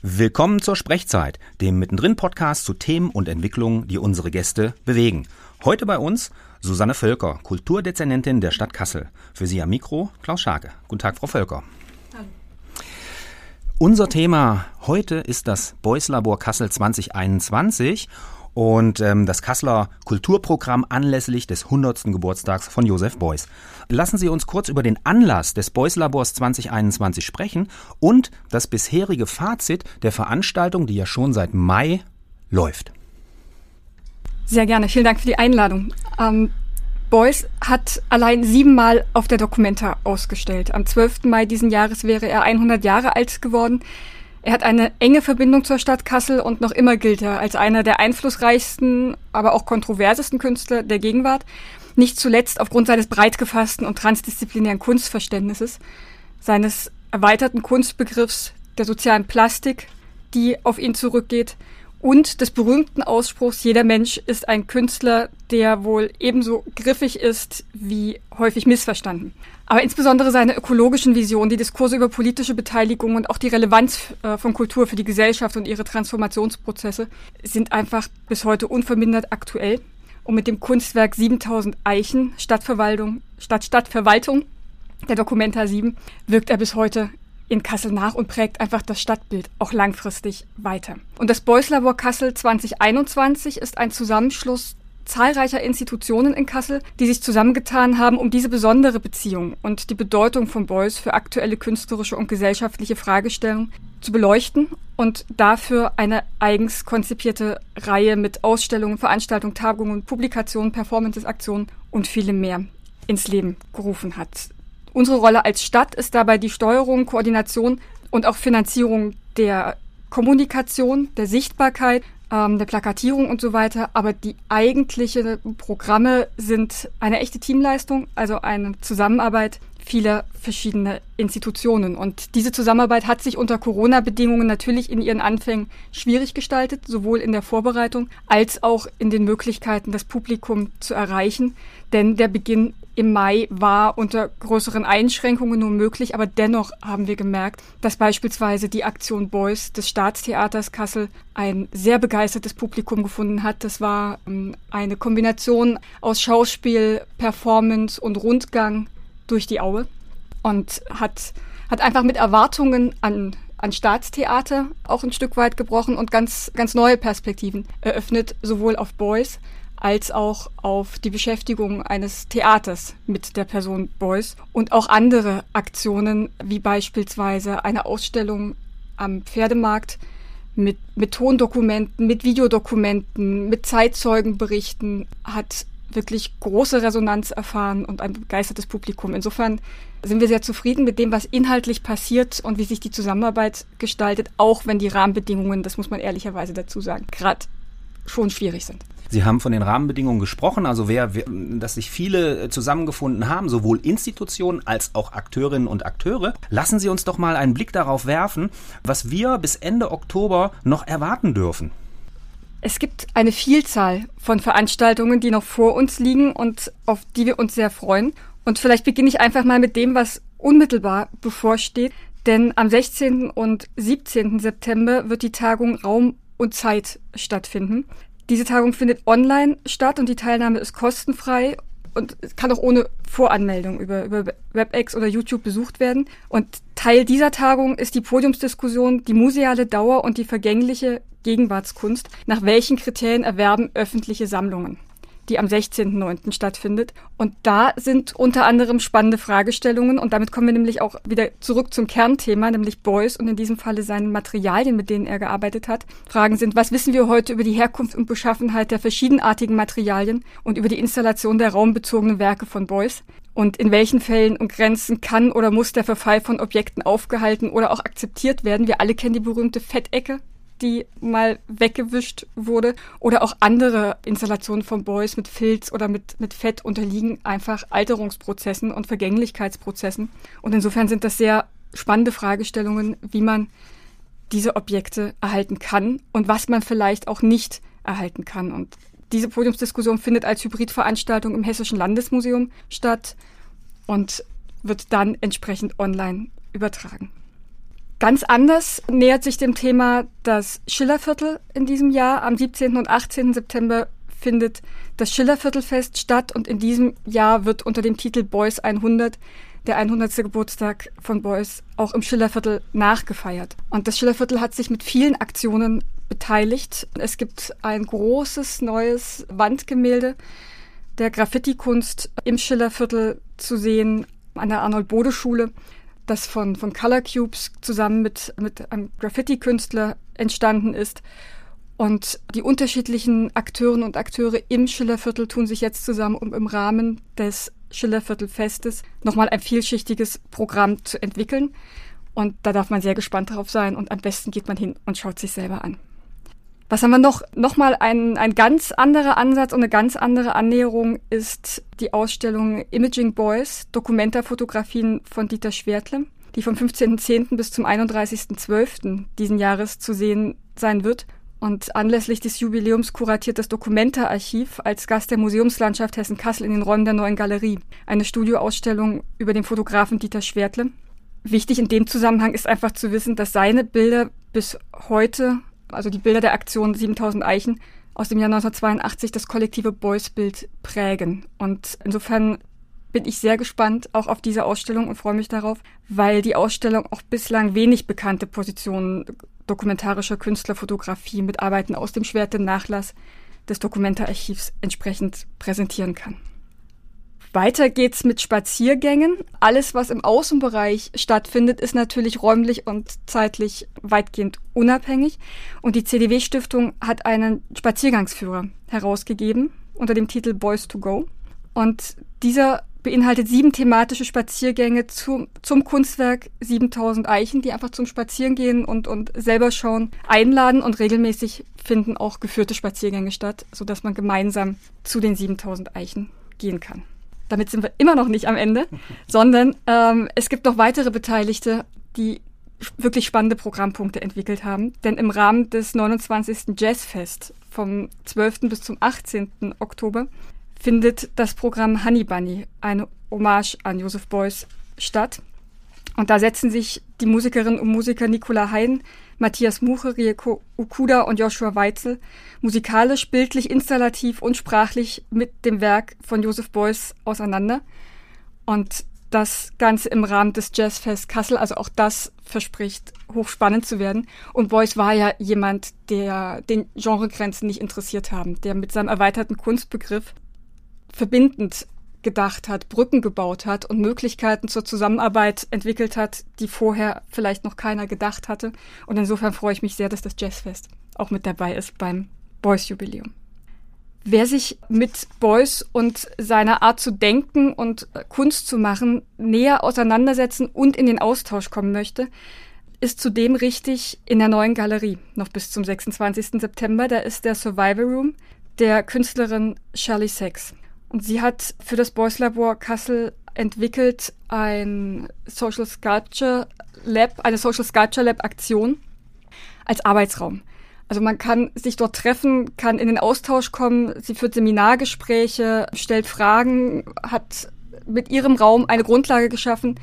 Willkommen zur Sprechzeit, dem Mittendrin-Podcast zu Themen und Entwicklungen, die unsere Gäste bewegen. Heute bei uns Susanne Völker, Kulturdezernentin der Stadt Kassel. Für Sie am Mikro Klaus Scharke. Guten Tag, Frau Völker. Hallo. Unser Thema heute ist das Beuys Labor Kassel 2021 und ähm, das Kasseler Kulturprogramm anlässlich des 100. Geburtstags von Josef Beuys. Lassen Sie uns kurz über den Anlass des Beuys Labors 2021 sprechen und das bisherige Fazit der Veranstaltung, die ja schon seit Mai läuft. Sehr gerne. Vielen Dank für die Einladung. Ähm, Beuys hat allein siebenmal auf der Documenta ausgestellt. Am 12. Mai diesen Jahres wäre er 100 Jahre alt geworden. Er hat eine enge Verbindung zur Stadt Kassel und noch immer gilt er als einer der einflussreichsten, aber auch kontroversesten Künstler der Gegenwart. Nicht zuletzt aufgrund seines breit gefassten und transdisziplinären Kunstverständnisses, seines erweiterten Kunstbegriffs der sozialen Plastik, die auf ihn zurückgeht, und des berühmten Ausspruchs, jeder Mensch ist ein Künstler, der wohl ebenso griffig ist wie häufig missverstanden. Aber insbesondere seine ökologischen Visionen, die Diskurse über politische Beteiligung und auch die Relevanz äh, von Kultur für die Gesellschaft und ihre Transformationsprozesse sind einfach bis heute unvermindert aktuell. Und mit dem Kunstwerk 7000 Eichen, Stadtverwaltung, Stadt Stadtverwaltung, der Documenta 7, wirkt er bis heute in Kassel nach und prägt einfach das Stadtbild auch langfristig weiter. Und das Beuys Labor Kassel 2021 ist ein Zusammenschluss zahlreicher Institutionen in Kassel, die sich zusammengetan haben, um diese besondere Beziehung und die Bedeutung von Beuys für aktuelle künstlerische und gesellschaftliche Fragestellungen zu beleuchten und dafür eine eigens konzipierte Reihe mit Ausstellungen, Veranstaltungen, Tagungen, Publikationen, Performances, Aktionen und vielem mehr ins Leben gerufen hat. Unsere Rolle als Stadt ist dabei die Steuerung, Koordination und auch Finanzierung der Kommunikation, der Sichtbarkeit, ähm, der Plakatierung und so weiter. Aber die eigentlichen Programme sind eine echte Teamleistung, also eine Zusammenarbeit vieler verschiedener Institutionen. Und diese Zusammenarbeit hat sich unter Corona-Bedingungen natürlich in ihren Anfängen schwierig gestaltet, sowohl in der Vorbereitung als auch in den Möglichkeiten, das Publikum zu erreichen. Denn der Beginn im Mai war unter größeren Einschränkungen nur möglich, aber dennoch haben wir gemerkt, dass beispielsweise die Aktion Boys des Staatstheaters Kassel ein sehr begeistertes Publikum gefunden hat. Das war ähm, eine Kombination aus Schauspiel, Performance und Rundgang durch die Aue und hat, hat einfach mit Erwartungen an an Staatstheater auch ein Stück weit gebrochen und ganz, ganz neue Perspektiven eröffnet, sowohl auf Boys als auch auf die Beschäftigung eines Theaters mit der Person Beuys und auch andere Aktionen, wie beispielsweise eine Ausstellung am Pferdemarkt mit, mit Tondokumenten, mit Videodokumenten, mit Zeitzeugenberichten, hat wirklich große Resonanz erfahren und ein begeistertes Publikum. Insofern sind wir sehr zufrieden mit dem, was inhaltlich passiert und wie sich die Zusammenarbeit gestaltet, auch wenn die Rahmenbedingungen, das muss man ehrlicherweise dazu sagen, gerade schon schwierig sind. Sie haben von den Rahmenbedingungen gesprochen, also wer, wer, dass sich viele äh, zusammengefunden haben, sowohl Institutionen als auch Akteurinnen und Akteure. Lassen Sie uns doch mal einen Blick darauf werfen, was wir bis Ende Oktober noch erwarten dürfen. Es gibt eine Vielzahl von Veranstaltungen, die noch vor uns liegen und auf die wir uns sehr freuen. Und vielleicht beginne ich einfach mal mit dem, was unmittelbar bevorsteht. Denn am 16. und 17. September wird die Tagung Raum und Zeit stattfinden. Diese Tagung findet online statt und die Teilnahme ist kostenfrei und kann auch ohne Voranmeldung über, über WebEx oder YouTube besucht werden. Und Teil dieser Tagung ist die Podiumsdiskussion, die museale Dauer und die vergängliche Gegenwartskunst. Nach welchen Kriterien erwerben öffentliche Sammlungen? Die am 16.09. stattfindet. Und da sind unter anderem spannende Fragestellungen und damit kommen wir nämlich auch wieder zurück zum Kernthema, nämlich Beuys und in diesem Falle seinen Materialien, mit denen er gearbeitet hat. Fragen sind, was wissen wir heute über die Herkunft und Beschaffenheit der verschiedenartigen Materialien und über die Installation der raumbezogenen Werke von Beuys? Und in welchen Fällen und Grenzen kann oder muss der Verfall von Objekten aufgehalten oder auch akzeptiert werden? Wir alle kennen die berühmte Fettecke die mal weggewischt wurde. Oder auch andere Installationen von Boys mit Filz oder mit, mit Fett unterliegen einfach Alterungsprozessen und Vergänglichkeitsprozessen. Und insofern sind das sehr spannende Fragestellungen, wie man diese Objekte erhalten kann und was man vielleicht auch nicht erhalten kann. Und diese Podiumsdiskussion findet als Hybridveranstaltung im Hessischen Landesmuseum statt und wird dann entsprechend online übertragen. Ganz anders nähert sich dem Thema das Schillerviertel in diesem Jahr. Am 17. und 18. September findet das Schillerviertelfest statt und in diesem Jahr wird unter dem Titel Boys 100 der 100. Geburtstag von Beuys auch im Schillerviertel nachgefeiert. Und das Schillerviertel hat sich mit vielen Aktionen beteiligt. Es gibt ein großes neues Wandgemälde der Graffiti-Kunst im Schillerviertel zu sehen an der Arnold-Bode-Schule, das von, von Color Cubes zusammen mit, mit einem Graffiti-Künstler entstanden ist. Und die unterschiedlichen Akteurinnen und Akteure im Schillerviertel tun sich jetzt zusammen, um im Rahmen des Schillerviertelfestes nochmal ein vielschichtiges Programm zu entwickeln. Und da darf man sehr gespannt drauf sein und am besten geht man hin und schaut sich selber an. Was haben wir noch? Nochmal ein, ein ganz anderer Ansatz und eine ganz andere Annäherung ist die Ausstellung Imaging Boys, Dokumentarfotografien von Dieter Schwertle, die vom 15.10. bis zum 31.12. diesen Jahres zu sehen sein wird. Und anlässlich des Jubiläums kuratiert das Dokumenta-Archiv als Gast der Museumslandschaft Hessen-Kassel in den Räumen der neuen Galerie eine Studioausstellung über den Fotografen Dieter Schwertle. Wichtig in dem Zusammenhang ist einfach zu wissen, dass seine Bilder bis heute, also die Bilder der Aktion 7000 Eichen aus dem Jahr 1982, das kollektive Beuys-Bild prägen. Und insofern bin ich sehr gespannt auch auf diese Ausstellung und freue mich darauf, weil die Ausstellung auch bislang wenig bekannte Positionen dokumentarischer Künstlerfotografie mit Arbeiten aus dem Schwerte-Nachlass des Dokumentararchivs entsprechend präsentieren kann. Weiter geht's mit Spaziergängen. Alles, was im Außenbereich stattfindet, ist natürlich räumlich und zeitlich weitgehend unabhängig. Und die CDW-Stiftung hat einen Spaziergangsführer herausgegeben unter dem Titel Boys to Go. Und dieser beinhaltet sieben thematische Spaziergänge zum, zum Kunstwerk 7000 Eichen, die einfach zum Spazierengehen und, und selber schauen einladen und regelmäßig finden auch geführte Spaziergänge statt, sodass man gemeinsam zu den 7000 Eichen gehen kann. Damit sind wir immer noch nicht am Ende, sondern ähm, es gibt noch weitere Beteiligte, die wirklich spannende Programmpunkte entwickelt haben. Denn im Rahmen des 29. Jazzfest vom 12. bis zum 18. Oktober findet das Programm Honey Bunny, eine Hommage an Joseph Beuys, statt. Und da setzen sich die Musikerinnen und Musiker Nicola Hein, Matthias Muche, Rieko Ukuda und Joshua Weitzel musikalisch, bildlich, installativ und sprachlich mit dem Werk von Joseph Beuys auseinander. Und das Ganze im Rahmen des Jazzfest Kassel, also auch das verspricht hochspannend zu werden. Und Beuys war ja jemand, der den Genregrenzen nicht interessiert haben, der mit seinem erweiterten Kunstbegriff verbindend gedacht hat, Brücken gebaut hat und Möglichkeiten zur Zusammenarbeit entwickelt hat, die vorher vielleicht noch keiner gedacht hatte. Und insofern freue ich mich sehr, dass das Jazzfest auch mit dabei ist beim Beuys Jubiläum. Wer sich mit Beuys und seiner Art zu denken und Kunst zu machen näher auseinandersetzen und in den Austausch kommen möchte, ist zudem richtig in der neuen Galerie, noch bis zum 26. September. Da ist der Survival Room der Künstlerin Shirley Sachs. Und sie hat für das Boys Labor Kassel entwickelt ein Social Sculpture Lab, eine Social Sculpture Lab Aktion als Arbeitsraum. Also man kann sich dort treffen, kann in den Austausch kommen, sie führt Seminargespräche, stellt Fragen, hat mit ihrem Raum eine Grundlage geschaffen,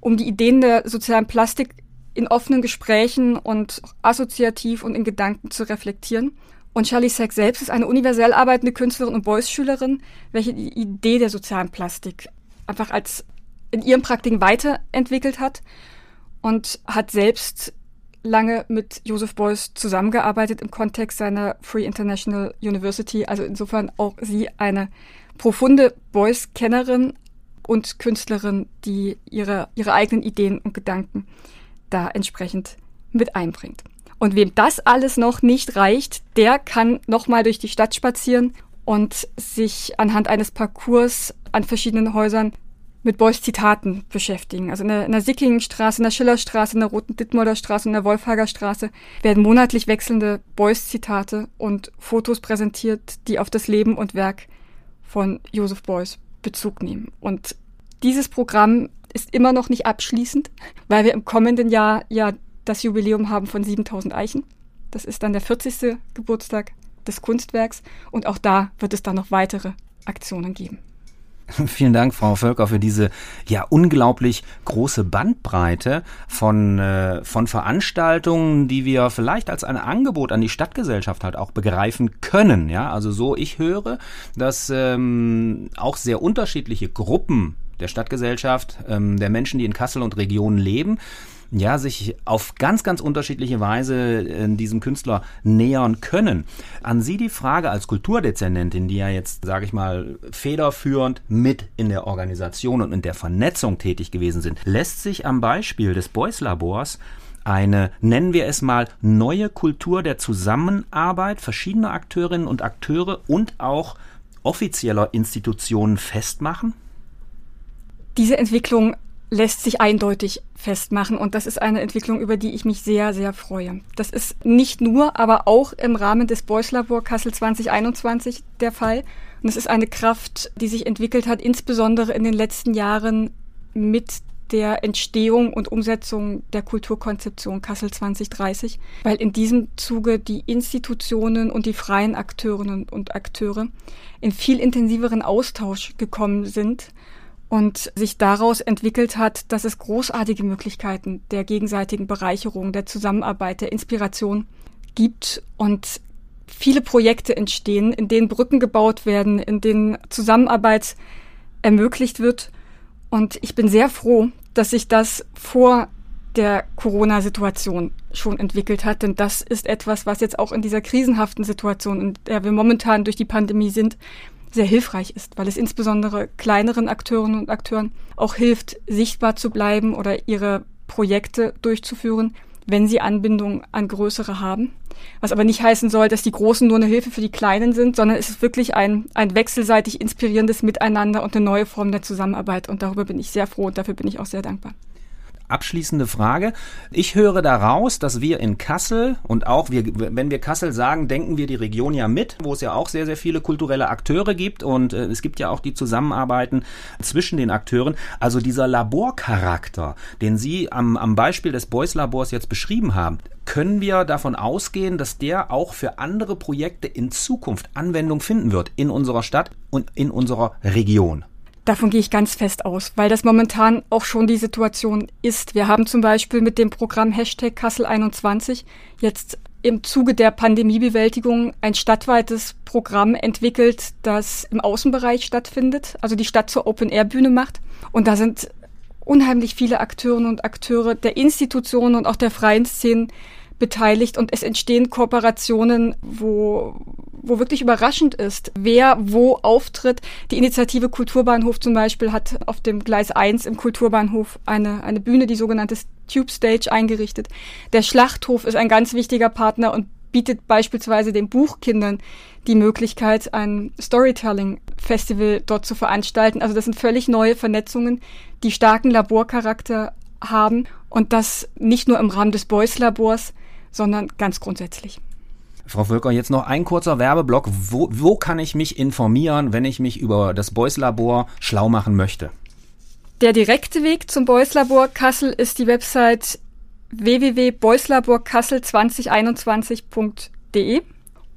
um die Ideen der sozialen Plastik in offenen Gesprächen und assoziativ und in Gedanken zu reflektieren. Und Charlie Sack selbst ist eine universell arbeitende Künstlerin und Beuys-Schülerin, welche die Idee der sozialen Plastik einfach als in ihren Praktiken weiterentwickelt hat und hat selbst lange mit Joseph Beuys zusammengearbeitet im Kontext seiner Free International University. Also insofern auch sie eine profunde Beuys-Kennerin und Künstlerin, die ihre, ihre eigenen Ideen und Gedanken da entsprechend mit einbringt. Und wem das alles noch nicht reicht, der kann nochmal durch die Stadt spazieren und sich anhand eines Parcours an verschiedenen Häusern mit Beuys Zitaten beschäftigen. Also in der, in der Sickingenstraße, in der Schillerstraße, in der Roten Dittmolder Straße und in der Wolfhager Straße werden monatlich wechselnde Beuys Zitate und Fotos präsentiert, die auf das Leben und Werk von Joseph Beuys Bezug nehmen. Und dieses Programm ist immer noch nicht abschließend, weil wir im kommenden Jahr ja das Jubiläum haben von 7000 Eichen. Das ist dann der 40. Geburtstag des Kunstwerks und auch da wird es dann noch weitere Aktionen geben. Vielen Dank, Frau Völker, für diese ja unglaublich große Bandbreite von, äh, von Veranstaltungen, die wir vielleicht als ein Angebot an die Stadtgesellschaft halt auch begreifen können. Ja, also so ich höre, dass ähm, auch sehr unterschiedliche Gruppen der Stadtgesellschaft, ähm, der Menschen, die in Kassel und Regionen leben, ja, sich auf ganz, ganz unterschiedliche Weise äh, diesem Künstler nähern können. An Sie die Frage als Kulturdezernentin, die ja jetzt, sage ich mal, federführend mit in der Organisation und in der Vernetzung tätig gewesen sind, lässt sich am Beispiel des Beuys Labors eine, nennen wir es mal, neue Kultur der Zusammenarbeit verschiedener Akteurinnen und Akteure und auch offizieller Institutionen festmachen? Diese Entwicklung lässt sich eindeutig festmachen und das ist eine Entwicklung, über die ich mich sehr, sehr freue. Das ist nicht nur, aber auch im Rahmen des Beuys Labor Kassel 2021 der Fall. Und es ist eine Kraft, die sich entwickelt hat, insbesondere in den letzten Jahren mit der Entstehung und Umsetzung der Kulturkonzeption Kassel 2030, weil in diesem Zuge die Institutionen und die freien Akteurinnen und Akteure in viel intensiveren Austausch gekommen sind und sich daraus entwickelt hat, dass es großartige Möglichkeiten der gegenseitigen Bereicherung, der Zusammenarbeit, der Inspiration gibt und viele Projekte entstehen, in denen Brücken gebaut werden, in denen Zusammenarbeit ermöglicht wird. Und ich bin sehr froh, dass sich das vor der Corona-Situation schon entwickelt hat, denn das ist etwas, was jetzt auch in dieser krisenhaften Situation, in der wir momentan durch die Pandemie sind, sehr hilfreich ist, weil es insbesondere kleineren Akteurinnen und Akteuren auch hilft, sichtbar zu bleiben oder ihre Projekte durchzuführen, wenn sie Anbindung an größere haben. Was aber nicht heißen soll, dass die Großen nur eine Hilfe für die Kleinen sind, sondern es ist wirklich ein, ein wechselseitig inspirierendes Miteinander und eine neue Form der Zusammenarbeit. Und darüber bin ich sehr froh und dafür bin ich auch sehr dankbar abschließende Frage. Ich höre daraus, dass wir in Kassel und auch wir, wenn wir Kassel sagen, denken wir die Region ja mit, wo es ja auch sehr, sehr viele kulturelle Akteure gibt und äh, es gibt ja auch die Zusammenarbeiten zwischen den Akteuren. Also dieser Laborcharakter, den Sie am, am Beispiel des Beuys Labors jetzt beschrieben haben, können wir davon ausgehen, dass der auch für andere Projekte in Zukunft Anwendung finden wird in unserer Stadt und in unserer Region? Davon gehe ich ganz fest aus, weil das momentan auch schon die Situation ist. Wir haben zum Beispiel mit dem Programm Hashtag Kassel 21 jetzt im Zuge der Pandemiebewältigung ein stadtweites Programm entwickelt, das im Außenbereich stattfindet, also die Stadt zur Open-Air-Bühne macht. Und da sind unheimlich viele Akteurinnen und Akteure der Institutionen und auch der freien Szenen beteiligt und es entstehen Kooperationen, wo, wo wirklich überraschend ist, wer wo auftritt. Die Initiative Kulturbahnhof zum Beispiel hat auf dem Gleis 1 im Kulturbahnhof eine, eine Bühne, die sogenannte Tube Stage, eingerichtet. Der Schlachthof ist ein ganz wichtiger Partner und bietet beispielsweise den Buchkindern die Möglichkeit, ein Storytelling-Festival dort zu veranstalten. Also das sind völlig neue Vernetzungen, die starken Laborcharakter haben und das nicht nur im Rahmen des Beuys Labors, sondern ganz grundsätzlich. Frau Völker, jetzt noch ein kurzer Werbeblock. Wo, wo kann ich mich informieren, wenn ich mich über das Beuys Labor schlau machen möchte? Der direkte Weg zum Beuys Labor Kassel ist die Website www.beuslaborkassel2021.de.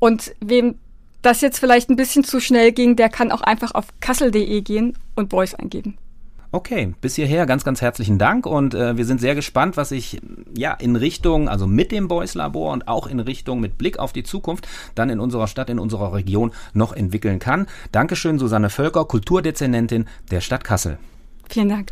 Und wem das jetzt vielleicht ein bisschen zu schnell ging, der kann auch einfach auf kassel.de gehen und Beuys eingeben. Okay, bis hierher ganz, ganz herzlichen Dank und äh, wir sind sehr gespannt, was sich ja in Richtung, also mit dem Boys Labor und auch in Richtung mit Blick auf die Zukunft dann in unserer Stadt, in unserer Region noch entwickeln kann. Dankeschön, Susanne Völker, Kulturdezernentin der Stadt Kassel. Vielen Dank.